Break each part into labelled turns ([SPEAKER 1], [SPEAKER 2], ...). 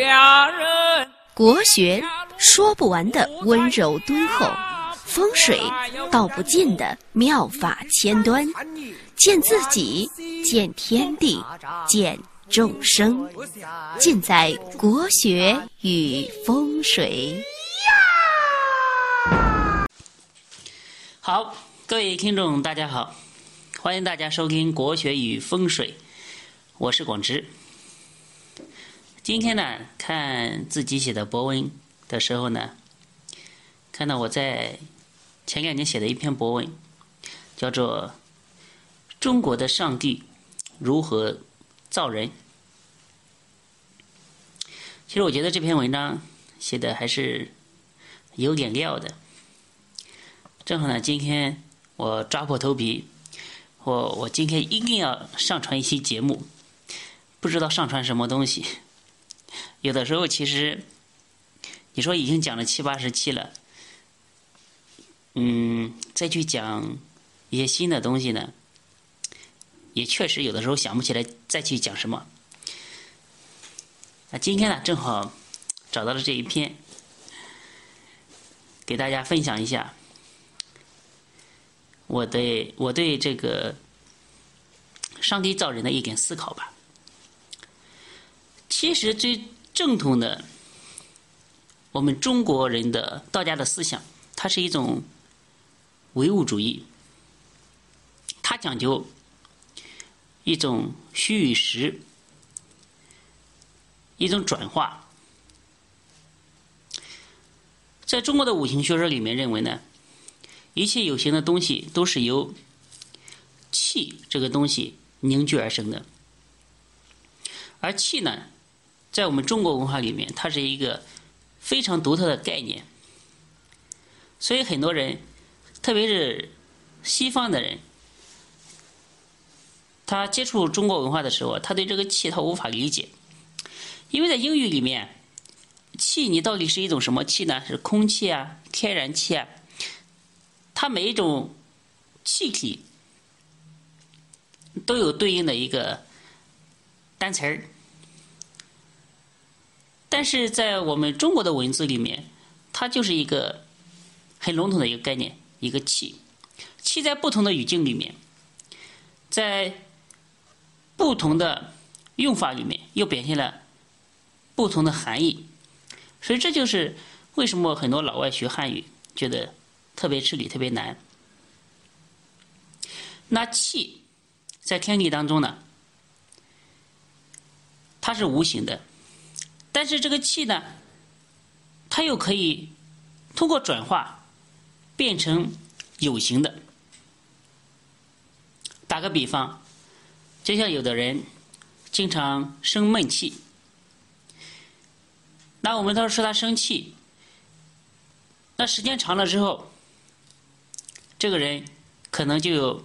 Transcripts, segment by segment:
[SPEAKER 1] 家人。
[SPEAKER 2] 国学说不完的温柔敦厚，风水道不尽的妙法千端，见自己，见天地，见众生，尽在国学与风水。
[SPEAKER 3] 好，各位听众，大家好，欢迎大家收听《国学与风水》，我是广之。今天呢，看自己写的博文的时候呢，看到我在前两年写的一篇博文，叫做《中国的上帝如何造人》。其实我觉得这篇文章写的还是有点料的。正好呢，今天我抓破头皮，我我今天一定要上传一期节目，不知道上传什么东西。有的时候，其实你说已经讲了七八十期了，嗯，再去讲一些新的东西呢，也确实有的时候想不起来再去讲什么。那今天呢，正好找到了这一篇，给大家分享一下我对我对这个上帝造人的一点思考吧。其实最正统的，我们中国人的道家的思想，它是一种唯物主义，它讲究一种虚与实，一种转化。在中国的五行学说里面，认为呢，一切有形的东西都是由气这个东西凝聚而生的，而气呢。在我们中国文化里面，它是一个非常独特的概念，所以很多人，特别是西方的人，他接触中国文化的时候，他对这个气他无法理解，因为在英语里面，气你到底是一种什么气呢？是空气啊，天然气啊？它每一种气体都有对应的一个单词儿。但是在我们中国的文字里面，它就是一个很笼统的一个概念，一个气。气在不同的语境里面，在不同的用法里面，又表现了不同的含义。所以这就是为什么很多老外学汉语觉得特别吃力、特别难。那气在天地当中呢，它是无形的。但是这个气呢，它又可以通过转化变成有形的。打个比方，就像有的人经常生闷气，那我们都说他生气，那时间长了之后，这个人可能就有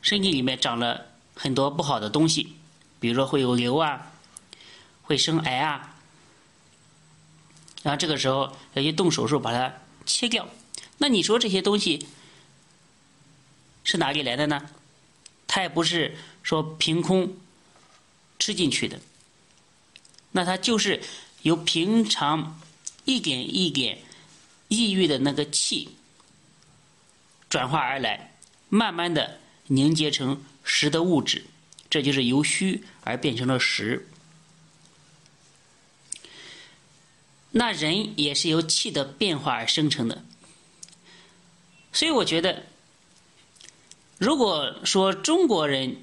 [SPEAKER 3] 身体里面长了很多不好的东西，比如说会有瘤啊。会生癌啊，然后这个时候要去动手术把它切掉。那你说这些东西是哪里来的呢？它也不是说凭空吃进去的，那它就是由平常一点一点抑郁的那个气转化而来，慢慢的凝结成实的物质，这就是由虚而变成了实。那人也是由气的变化而生成的，所以我觉得，如果说中国人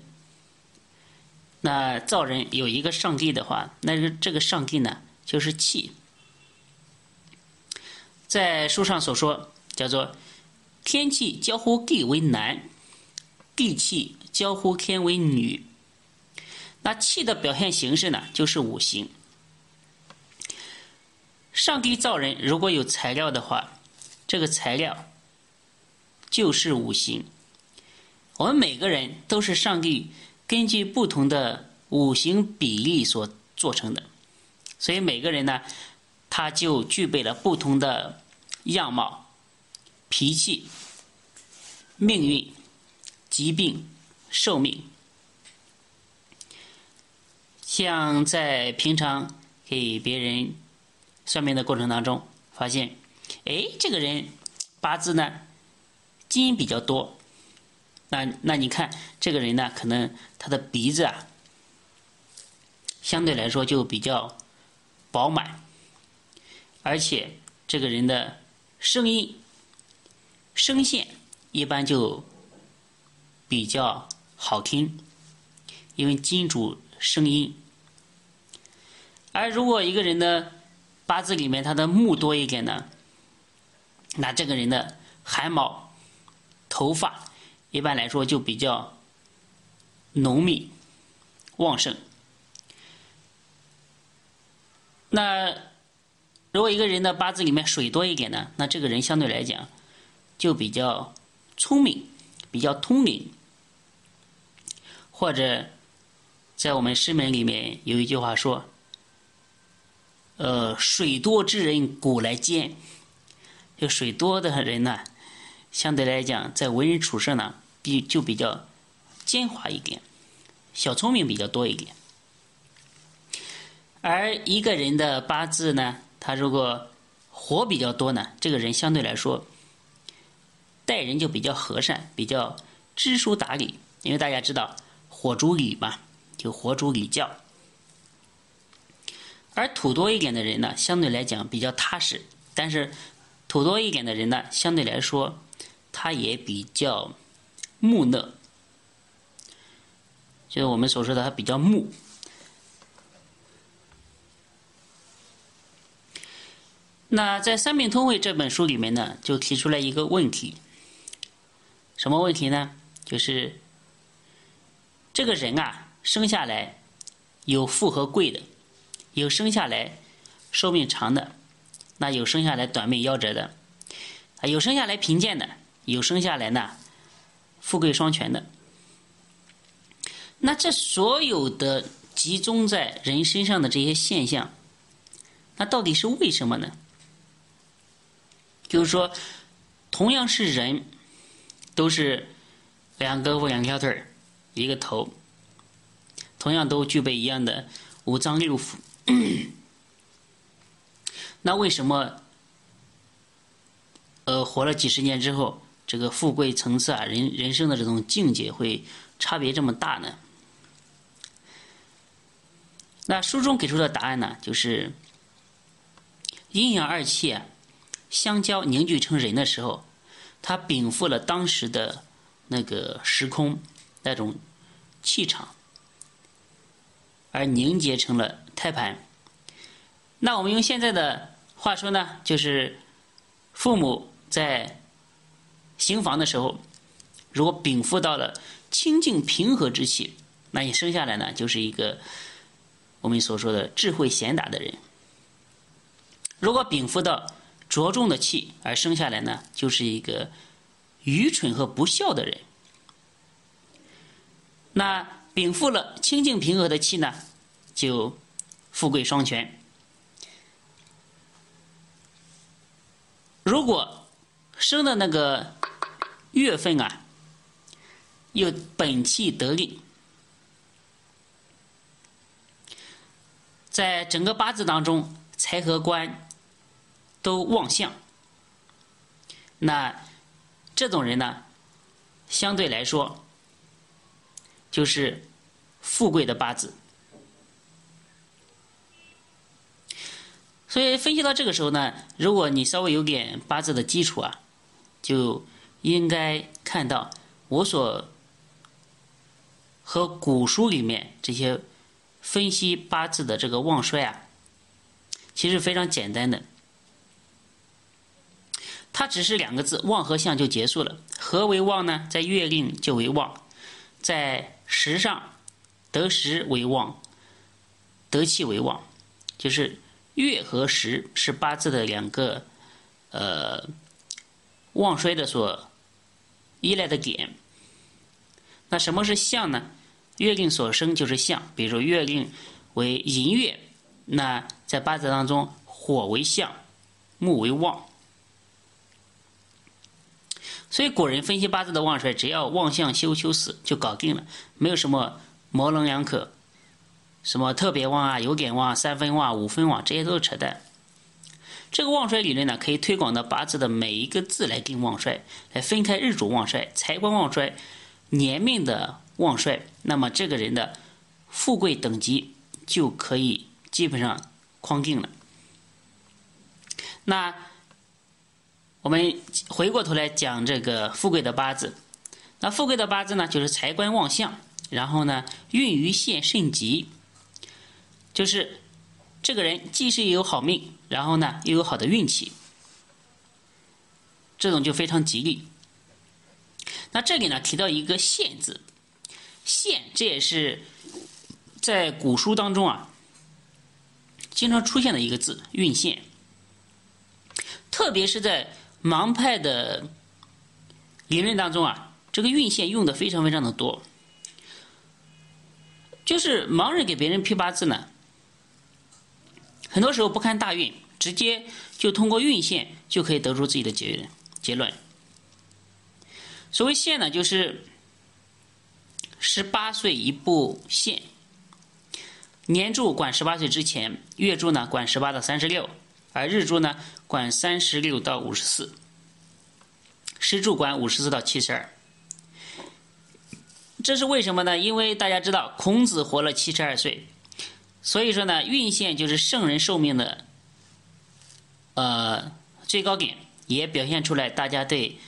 [SPEAKER 3] 那造人有一个上帝的话，那这个上帝呢就是气。在书上所说叫做天气交互地为男，地气交互天为女。那气的表现形式呢，就是五行。上帝造人，如果有材料的话，这个材料就是五行。我们每个人都是上帝根据不同的五行比例所做成的，所以每个人呢，他就具备了不同的样貌、脾气、命运、疾病、寿命。像在平常给别人算命的过程当中，发现，哎，这个人八字呢金比较多，那那你看这个人呢，可能他的鼻子啊，相对来说就比较饱满，而且这个人的声音声线一般就比较好听，因为金主声音。而如果一个人的八字里面他的木多一点呢，那这个人的汗毛、头发一般来说就比较浓密、旺盛。那如果一个人的八字里面水多一点呢，那这个人相对来讲就比较聪明、比较通灵，或者在我们师门里面有一句话说。呃，水多之人古来坚，就水多的人呢，相对来讲，在为人处事呢，比就比较奸猾一点，小聪明比较多一点。而一个人的八字呢，他如果火比较多呢，这个人相对来说待人就比较和善，比较知书达理。因为大家知道火主礼嘛，就火主礼教。而土多一点的人呢，相对来讲比较踏实，但是土多一点的人呢，相对来说他也比较木讷，就是我们所说的他比较木。那在《三命通会》这本书里面呢，就提出来一个问题，什么问题呢？就是这个人啊，生下来有富和贵的。有生下来寿命长的，那有生下来短命夭折的，啊，有生下来贫贱的，有生下来呢富贵双全的。那这所有的集中在人身上的这些现象，那到底是为什么呢？就是说，同样是人，都是两胳膊两条腿一个头，同样都具备一样的五脏六腑。那为什么，呃，活了几十年之后，这个富贵层次啊，人人生的这种境界会差别这么大呢？那书中给出的答案呢，就是阴阳二气啊相交凝聚成人的时候，它禀赋了当时的那个时空那种气场，而凝结成了。胎盘，那我们用现在的话说呢，就是父母在行房的时候，如果禀赋到了清净平和之气，那你生下来呢，就是一个我们所说的智慧贤达的人；如果禀赋到着重的气而生下来呢，就是一个愚蠢和不孝的人。那禀赋了清净平和的气呢，就。富贵双全。如果生的那个月份啊，又本气得力，在整个八字当中财和官都旺相，那这种人呢，相对来说就是富贵的八字。所以分析到这个时候呢，如果你稍微有点八字的基础啊，就应该看到我所和古书里面这些分析八字的这个旺衰啊，其实非常简单的，它只是两个字旺和相就结束了。何为旺呢？在月令就为旺，在时上得时为旺，得气为旺，就是。月和时是八字的两个呃旺衰的所依赖的点。那什么是相呢？月令所生就是相。比如说月令为寅月，那在八字当中，火为相，木为旺。所以古人分析八字的旺衰，只要旺相休休死就搞定了，没有什么模棱两可。什么特别旺啊、有点旺、三分旺、五分旺，这些都是扯淡。这个旺衰理论呢，可以推广到八字的每一个字来定旺衰，来分开日主旺衰、财官旺衰、年命的旺衰。那么这个人的富贵等级就可以基本上框定了。那我们回过头来讲这个富贵的八字，那富贵的八字呢，就是财官旺相，然后呢运于现甚吉，就是这个人既是有好命。然后呢，又有好的运气，这种就非常吉利。那这里呢提到一个“限”字，“限”这也是在古书当中啊经常出现的一个字，运线。特别是在盲派的理论当中啊，这个运线用的非常非常的多。就是盲人给别人批八字呢。很多时候不看大运，直接就通过运线就可以得出自己的结。结论。所谓线呢，就是十八岁一步线，年柱管十八岁之前，月柱呢管十八到三十六，而日柱呢管三十六到五十四，时柱管五十四到七十二。这是为什么呢？因为大家知道，孔子活了七十二岁。所以说呢，运线就是圣人寿命的呃最高点，也表现出来大家对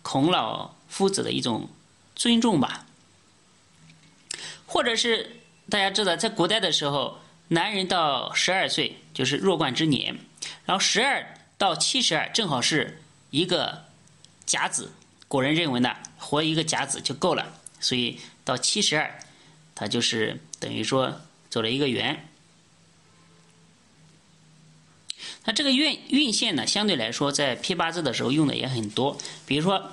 [SPEAKER 3] 孔老夫子的一种尊重吧。或者是大家知道，在古代的时候，男人到十二岁就是弱冠之年，然后十二到七十二正好是一个甲子，古人认为呢，活一个甲子就够了，所以到七十二，他就是等于说。走了一个圆，那这个运运线呢，相对来说在批八字的时候用的也很多。比如说，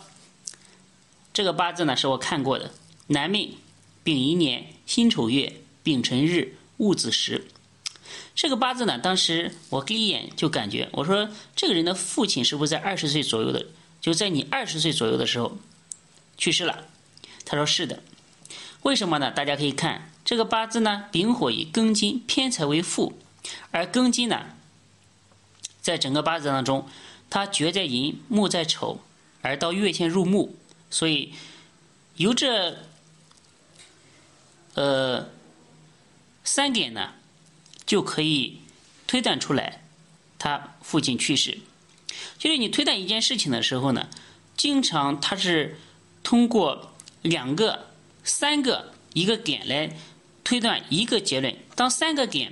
[SPEAKER 3] 这个八字呢是我看过的，男命丙寅年辛丑月丙辰日戊子时。这个八字呢，当时我第一眼就感觉，我说这个人的父亲是不是在二十岁左右的，就在你二十岁左右的时候去世了？他说是的。为什么呢？大家可以看。这个八字呢，丙火以庚金偏财为富，而庚金呢，在整个八字当中，它绝在寅，木在丑，而到月线入木，所以由这呃三点呢，就可以推断出来他父亲去世。就是你推断一件事情的时候呢，经常它是通过两个、三个一个点来。推断一个结论，当三个点、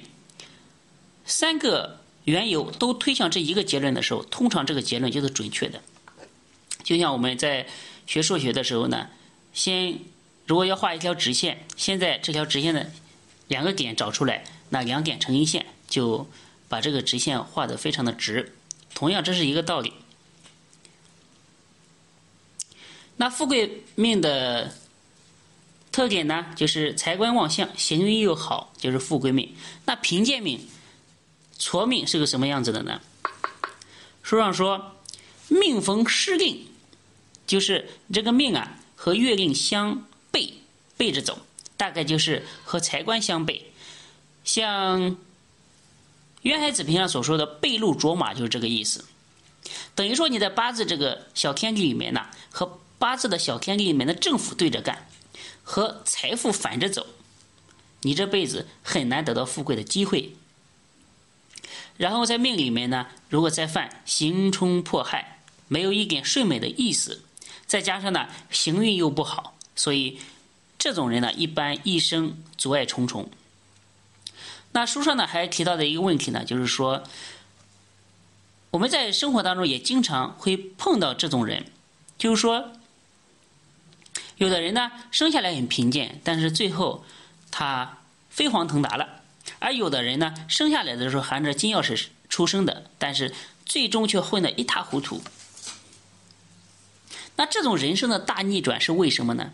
[SPEAKER 3] 三个缘由都推向这一个结论的时候，通常这个结论就是准确的。就像我们在学数学的时候呢，先如果要画一条直线，先在这条直线的两个点找出来，那两点成一线，就把这个直线画的非常的直。同样，这是一个道理。那富贵命的。特点呢，就是财官旺相，行运又好，就是富贵命。那贫贱命、矬命是个什么样子的呢？书上说，命逢失令，就是这个命啊和月令相背，背着走，大概就是和财官相背。像《渊海子平》上所说的“背路卓马”，就是这个意思。等于说你在八字这个小天地里面呢，和八字的小天地里面的政府对着干。和财富反着走，你这辈子很难得到富贵的机会。然后在命里面呢，如果再犯刑冲迫害，没有一点顺美的意思，再加上呢行运又不好，所以这种人呢，一般一生阻碍重重。那书上呢还提到的一个问题呢，就是说我们在生活当中也经常会碰到这种人，就是说。有的人呢，生下来很贫贱，但是最后他飞黄腾达了；而有的人呢，生下来的时候含着金钥匙出生的，但是最终却混得一塌糊涂。那这种人生的大逆转是为什么呢？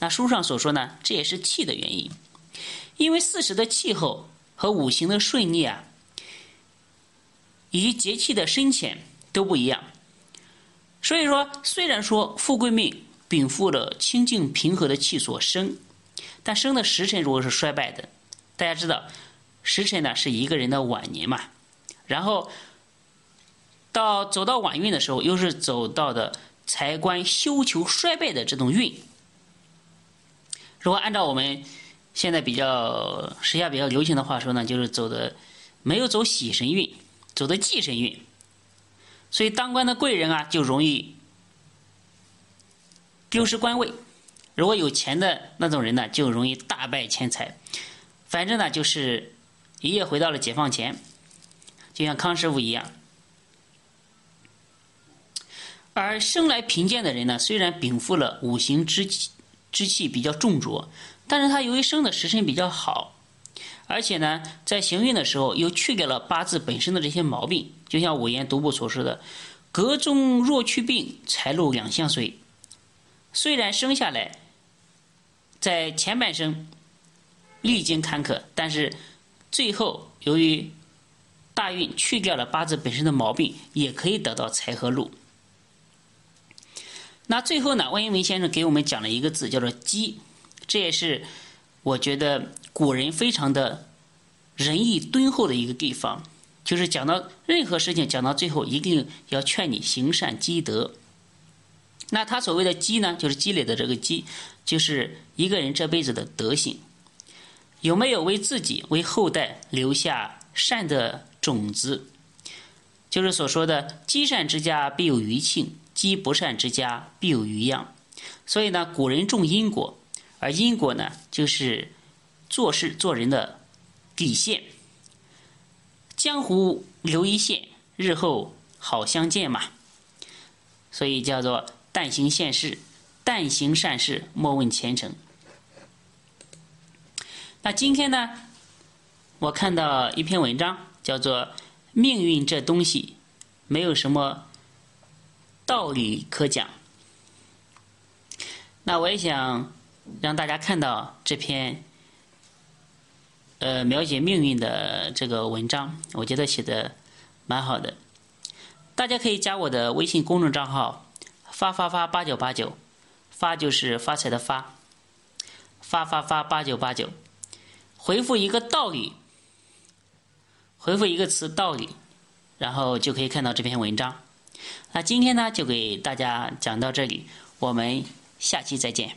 [SPEAKER 3] 那书上所说呢，这也是气的原因，因为四时的气候和五行的顺逆啊，以及节气的深浅都不一样。所以说，虽然说富贵命。禀赋了清净平和的气所生，但生的时辰如果是衰败的，大家知道，时辰呢是一个人的晚年嘛，然后到走到晚运的时候，又是走到的财官休囚衰败的这种运。如果按照我们现在比较时下比较流行的话说呢，就是走的没有走喜神运，走的忌神运，所以当官的贵人啊就容易丢失官位。如果有钱的那种人呢，就容易大败钱财。反正呢，就是一夜回到了解放前，就像康师傅一样。而生来贫贱的人呢，虽然禀赋了五行之气之气比较重浊，但是他由于生的时辰比较好，而且呢，在行运的时候又去掉了八字本身的这些毛病，就像五言独步所说的：“格中若去病，财路两相随。”虽然生下来。在前半生历经坎坷，但是最后由于大运去掉了八字本身的毛病，也可以得到财和禄。那最后呢，万应文先生给我们讲了一个字，叫做“积”，这也是我觉得古人非常的仁义敦厚的一个地方，就是讲到任何事情讲到最后，一定要劝你行善积德。那他所谓的积呢，就是积累的这个积，就是一个人这辈子的德行，有没有为自己、为后代留下善的种子，就是所说的积善之家必有余庆，积不善之家必有余殃。所以呢，古人重因果，而因果呢，就是做事做人的底线。江湖留一线，日后好相见嘛。所以叫做。但行善事，但行善事，莫问前程。那今天呢，我看到一篇文章，叫做“命运这东西没有什么道理可讲”。那我也想让大家看到这篇呃描写命运的这个文章，我觉得写的蛮好的。大家可以加我的微信公众账号。发发发八九八九，发就是发财的发，发发发八九八九，回复一个道理，回复一个词道理，然后就可以看到这篇文章。那今天呢，就给大家讲到这里，我们下期再见。